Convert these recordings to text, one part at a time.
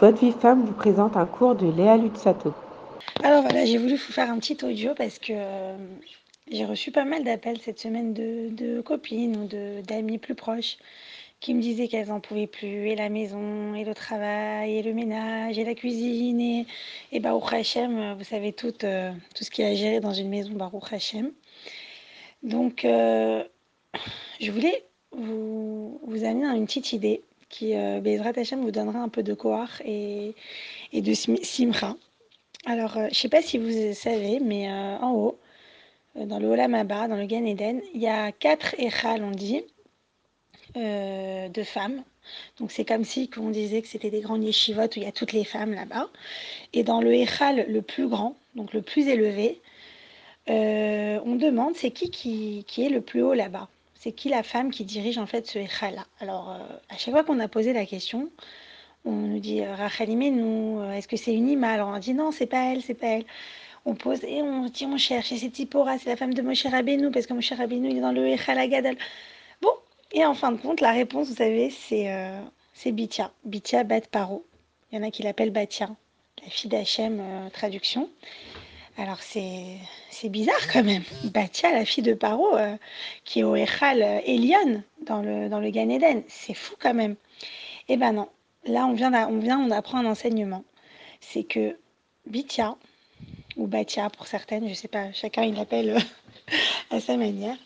Votre vie femme vous présente un cours de Léa Lutsato. Alors voilà, j'ai voulu vous faire un petit audio parce que euh, j'ai reçu pas mal d'appels cette semaine de, de copines ou d'amis plus proches qui me disaient qu'elles en pouvaient plus, et la maison, et le travail, et le ménage, et la cuisine, et, et Baruch Hashem, euh, vous savez tout, euh, tout ce qu'il y a à gérer dans une maison, Baruch Hashem. Donc, je voulais vous, vous amener à une petite idée qui, euh, Bezrat Hashem, vous donnera un peu de koar et, de sim- simra. Alors, euh, je ne sais pas si vous savez, mais euh, en haut, euh, dans le Olam dans le Gan Eden, il y a quatre Echal, on dit, de femmes. Donc, c'est comme si on disait que c'était des grands yeshivot où il y a toutes les femmes là-bas. Et dans le Echal le plus grand, donc le plus élevé, on demande c'est qui qui est le plus haut là-bas. C'est qui la femme qui dirige en fait ce Echal-là. Alors, euh, à chaque fois qu'on a posé la question, on nous dit euh, Rachel Imenu, euh, est-ce que c'est une ima Alors on dit non, c'est pas elle, c'est pas elle. On pose et on dit on cherche, et c'est Tipora, c'est la femme de Moshe Rabbeinu, parce que Moshe Rabbeinu il est dans le Echal Agadol. Bon, et en fin de compte, la réponse, vous savez, c'est euh, c'est Bitia, Bat Paro. Il y en a qui l'appellent Batia, la fille d'Hachem, traduction. Alors c'est bizarre quand même. Batia, la fille de Paro, euh, qui est au Echal euh, Elion, dans le, dans le Gan Eden. C'est fou quand même. Eh ben non. Là, on vient, on vient, on apprend un enseignement. C'est que Bitia, ou Batia pour certaines, je sais pas, chacun il l'appelle euh, à sa manière.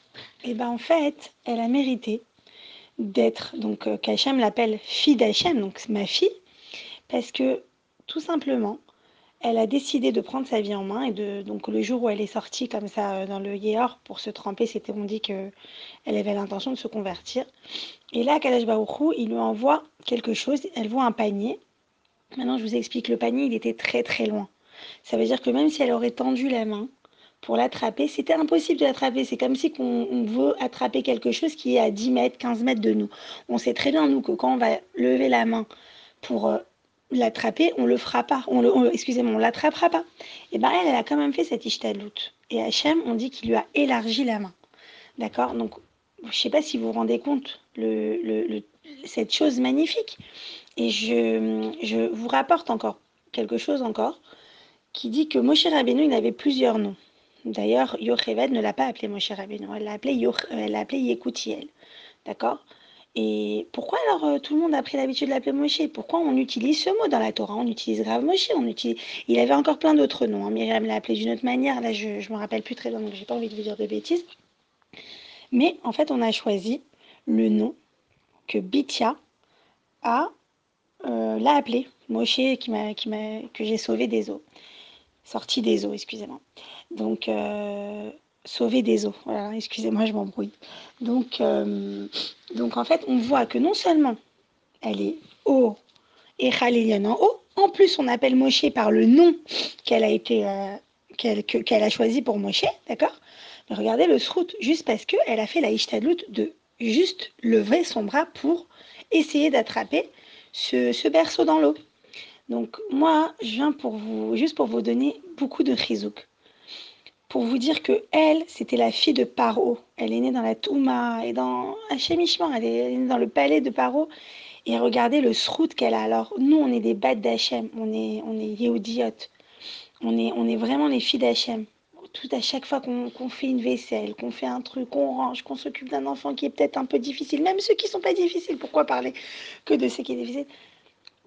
Eh ben en fait, elle a mérité d'être, donc euh, qu'Hachem l'appelle fille d'Hachem, donc ma fille, parce que tout simplement, elle a décidé de prendre sa vie en main et de donc le jour où elle est sortie comme ça euh, dans le Yéhor pour se tremper, c'était on dit que elle avait l'intention de se convertir. Et là, Kalash Baruchou, il lui envoie quelque chose. Elle voit un panier. Maintenant, je vous explique. Le panier, il était très très loin. Ça veut dire que même si elle aurait tendu la main pour l'attraper, c'était impossible de l'attraper. C'est comme si qu'on on veut attraper quelque chose qui est à 10 mètres, 15 mètres de nous. On sait très bien, nous, que quand on va lever la main pour euh, l'attraper, on le fera pas. On le, excusez-moi, on l'attrapera pas. Et ben elle, elle a quand même fait cette ishtadlout. Et Hachem, on dit qu'il lui a élargi la main. D'accord? Donc, je ne sais pas si vous vous rendez compte le, le- cette chose magnifique. Et je, je vous rapporte encore quelque chose encore qui dit que Moshe Rabbeinu, il avait plusieurs noms. D'ailleurs, Yocheved ne l'a pas appelé Moshe Rabbeinu, elle l'a appelé, Yoch- elle l'a appelé Yekutiel. D'accord? Et pourquoi alors euh, tout le monde a pris l'habitude de l'appeler Moshe? Pourquoi on utilise ce mot dans la Torah? On utilise grave Moshe. Il avait encore plein d'autres noms. hein. Myriam l'a appelé d'une autre manière. Là, je ne me rappelle plus très bien, donc j'ai pas envie de vous dire de bêtises. Mais en fait, on a choisi le nom que Bitia a euh, l'a appelé Moshe que j'ai sauvé des eaux, sorti des eaux, excusez-moi. Donc euh, sauvé des eaux. Excusez-moi, je m'embrouille. Donc, euh, donc en fait, on voit que non seulement elle est haut et Khalilian en haut, en plus on appelle Moshe par le nom qu'elle a été euh, qu'elle, que- qu'elle a choisi pour Moshe, d'accord? Mais regardez le srout, juste parce que elle a fait la ishtadlout de juste lever son bras pour essayer d'attraper ce, ce berceau dans l'eau. Donc moi, je viens pour vous, juste pour vous donner beaucoup de chizouk. Pour vous dire que elle, c'était la fille de Paro. Elle est née dans la Touma et dans Hachem Ishmael. Elle est née dans le palais de Paro. Et regardez le srout qu'elle a. Alors, nous, on est des bêtes d'Hachem. On est, on est Yehudiotes. On est, on est vraiment les filles d'Hachem. Tout à chaque fois qu'on fait une vaisselle, qu'on fait un truc, qu'on range, qu'on s'occupe d'un enfant qui est peut-être un peu difficile, même ceux qui sont pas difficiles, pourquoi parler que de ce qui est difficile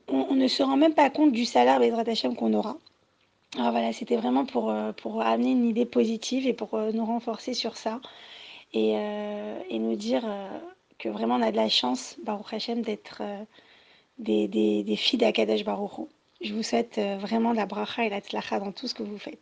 on, ne se rend même pas compte du salaire Bezrat Hachem qu'on aura. Alors voilà, c'était vraiment pour, euh, pour amener une idée positive et pour euh, nous renforcer sur ça et, euh, nous dire que vraiment on a de la chance, Baruch Hachem, d'être des, des, des filles d'Akadosh Baruch. Je vous souhaite vraiment la bracha et la tzlacha dans tout ce que vous faites.